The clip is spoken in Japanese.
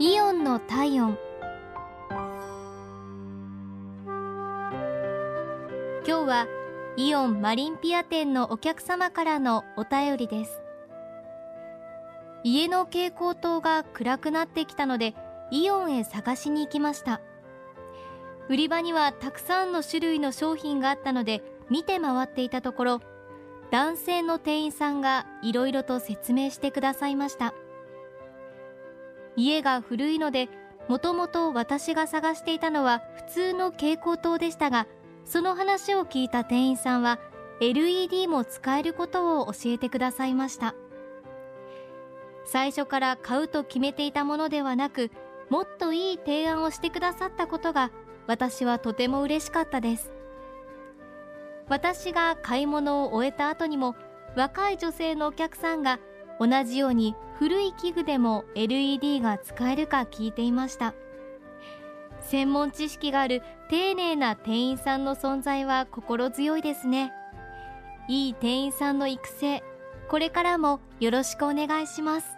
イオンの体温。今日はイオンマリンピア店のお客様からのお便りです。家の蛍光灯が暗くなってきたのでイオンへ探しに行きました。売り場にはたくさんの種類の商品があったので見て回っていたところ男性の店員さんがいろいろと説明してくださいました。家が古いのでもともと私が探していたのは普通の蛍光灯でしたがその話を聞いた店員さんは LED も使えることを教えてくださいました。最初から買うと決めていたものではなくもっといい提案をしてくださったことが私はとても嬉しかったです。私が買い物を終えた後にも若い女性のお客さんが同じように古い器具でも LED が使えるか聞いていました。専門知識がある丁寧な店員さんの存在は心強いですね。いい店員さんの育成これからもよろしくお願いします。